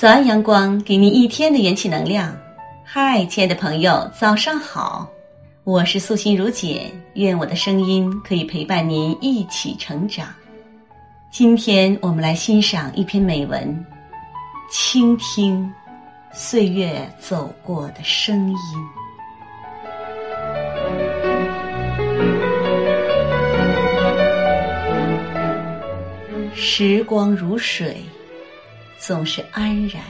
早安，阳光，给你一天的元气能量。嗨，亲爱的朋友，早上好！我是素心如姐，愿我的声音可以陪伴您一起成长。今天我们来欣赏一篇美文，倾听岁月走过的声音。时光如水。总是安然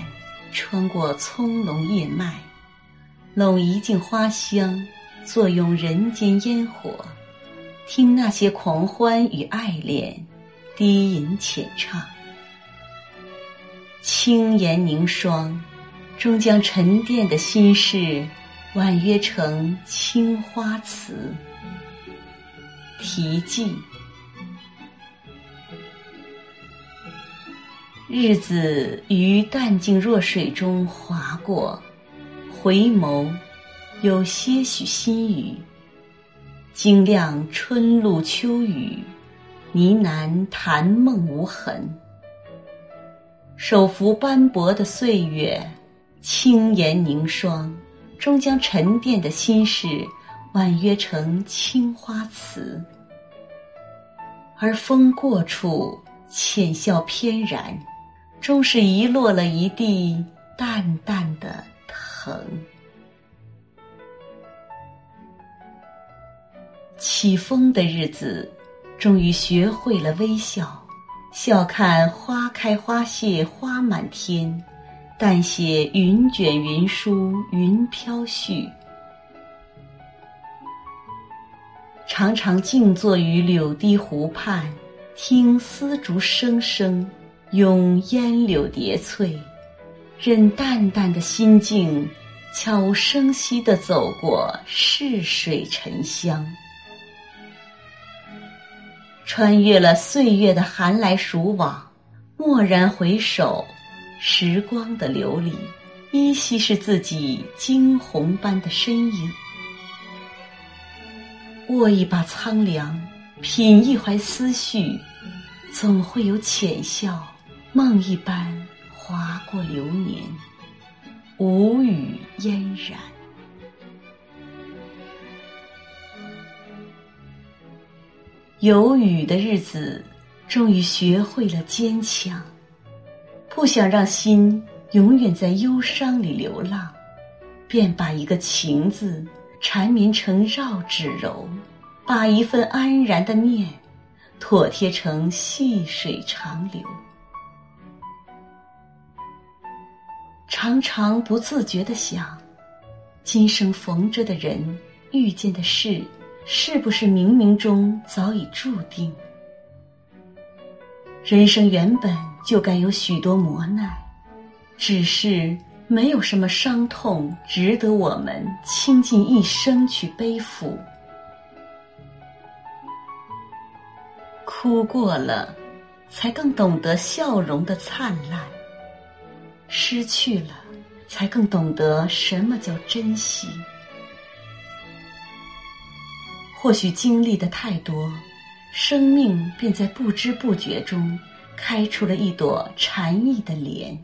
穿过葱茏叶脉，拢一径花香，坐拥人间烟火，听那些狂欢与爱恋，低吟浅唱，轻言凝霜，终将沉淀的心事婉约成青花瓷。题记。日子于淡静若水中划过，回眸，有些许心语。惊亮春露秋雨，呢喃谈梦无痕。手扶斑驳的岁月，轻言凝霜，终将沉淀的心事婉约成青花瓷。而风过处，浅笑翩然。终是遗落了一地淡淡的疼。起风的日子，终于学会了微笑，笑看花开花谢花满天，淡写云卷云舒云飘絮。常常静坐于柳堤湖畔，听丝竹声声。拥烟柳叠翠，任淡淡的心境悄无声息地走过逝水沉香，穿越了岁月的寒来暑往，蓦然回首，时光的流离，依稀是自己惊鸿般的身影。握一把苍凉，品一怀思绪，总会有浅笑。梦一般划过流年，无语嫣然。有雨的日子，终于学会了坚强。不想让心永远在忧伤里流浪，便把一个情字缠绵成绕指柔，把一份安然的念妥贴成细水长流。常常不自觉的想，今生逢着的人、遇见的事，是不是冥冥中早已注定？人生原本就该有许多磨难，只是没有什么伤痛值得我们倾尽一生去背负。哭过了，才更懂得笑容的灿烂。失去了，才更懂得什么叫珍惜。或许经历的太多，生命便在不知不觉中开出了一朵禅意的莲。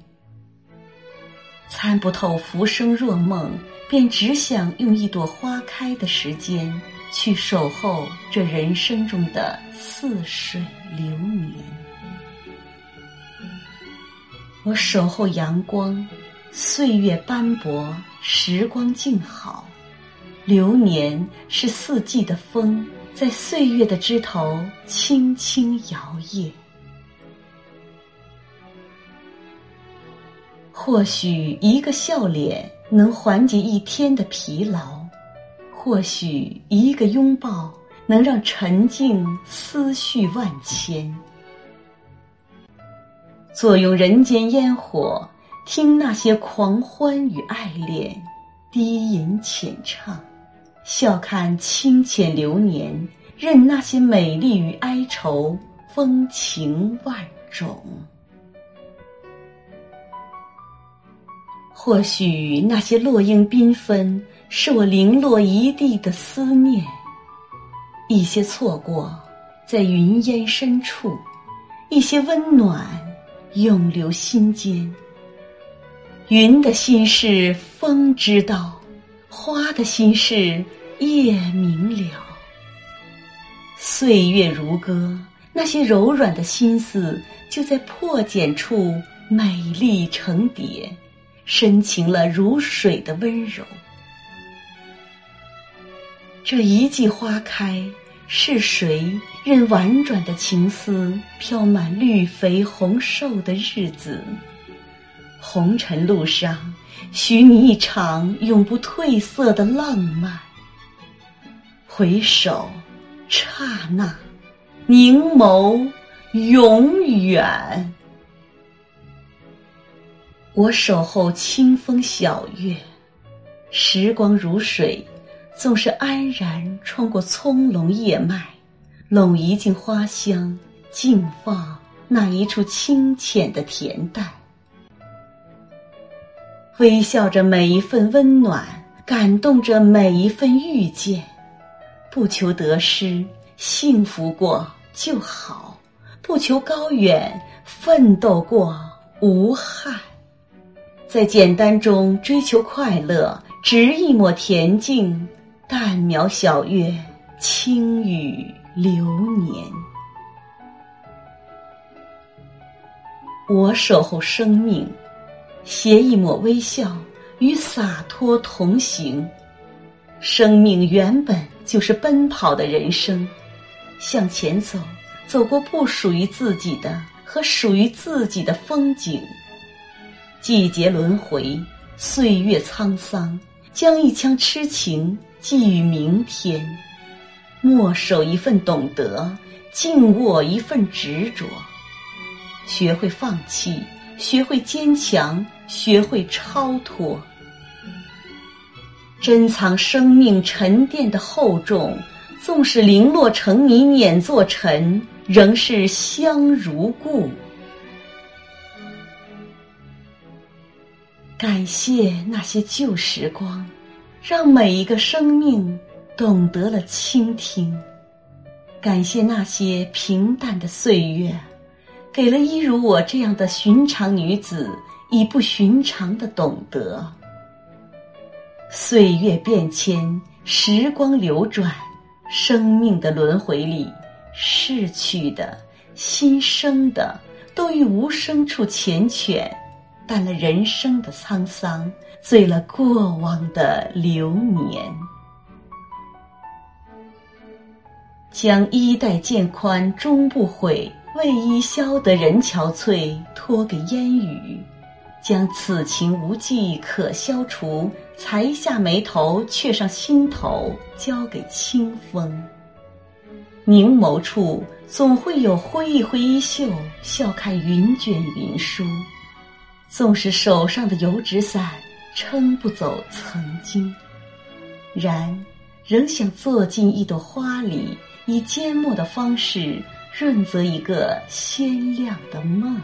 参不透浮生若梦，便只想用一朵花开的时间，去守候这人生中的似水流年。我守候阳光，岁月斑驳，时光静好。流年是四季的风，在岁月的枝头轻轻摇曳。或许一个笑脸能缓解一天的疲劳，或许一个拥抱能让沉静思绪万千。坐拥人间烟火，听那些狂欢与爱恋，低吟浅唱，笑看清浅流年，任那些美丽与哀愁风情万种。或许那些落英缤纷，是我零落一地的思念；一些错过，在云烟深处；一些温暖。永留心间，云的心事风知道，花的心事夜明了。岁月如歌，那些柔软的心思就在破茧处美丽成蝶，深情了如水的温柔。这一季花开，是谁任婉转的情思飘满绿肥红瘦的日子？红尘路上，许你一场永不褪色的浪漫。回首，刹那，凝眸，永远。我守候清风晓月，时光如水，总是安然穿过葱茏叶脉，拢一径花香，静放那一处清浅的恬淡。微笑着每一份温暖，感动着每一份遇见，不求得失，幸福过就好；不求高远，奋斗过无憾。在简单中追求快乐，执一抹恬静，淡描小月，轻语流年。我守候生命。携一抹微笑，与洒脱同行。生命原本就是奔跑的人生，向前走，走过不属于自己的和属于自己的风景。季节轮回，岁月沧桑，将一腔痴情寄予明天。默守一份懂得，静握一份执着，学会放弃。学会坚强，学会超脱，珍藏生命沉淀的厚重。纵使零落成泥碾作尘，仍是香如故。感谢那些旧时光，让每一个生命懂得了倾听。感谢那些平淡的岁月。给了一如我这样的寻常女子以不寻常的懂得。岁月变迁，时光流转，生命的轮回里，逝去的、新生的，都于无声处缱绻，淡了人生的沧桑，醉了过往的流年。将衣带渐宽终不悔。为伊消得人憔悴，托给烟雨；将此情无计可消除，才下眉头，却上心头，交给清风。凝眸处，总会有挥一挥衣袖，笑看云卷云舒。纵使手上的油纸伞撑不走曾经，然仍想坐进一朵花里，以缄默的方式。润泽一个鲜亮的梦。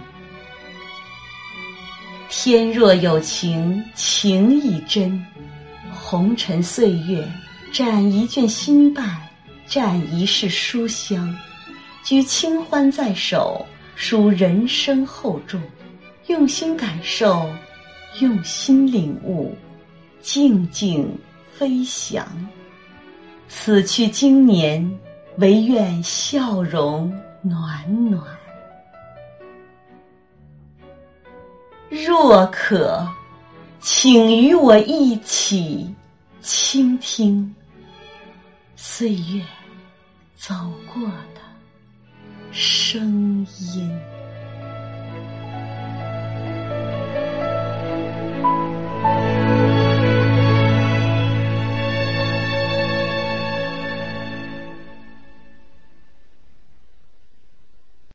天若有情，情亦真。红尘岁月，展一卷新瓣，展一世书香。举清欢在手，书人生厚重。用心感受，用心领悟，静静飞翔。此去经年。唯愿笑容暖暖。若可，请与我一起倾听岁月走过的声音。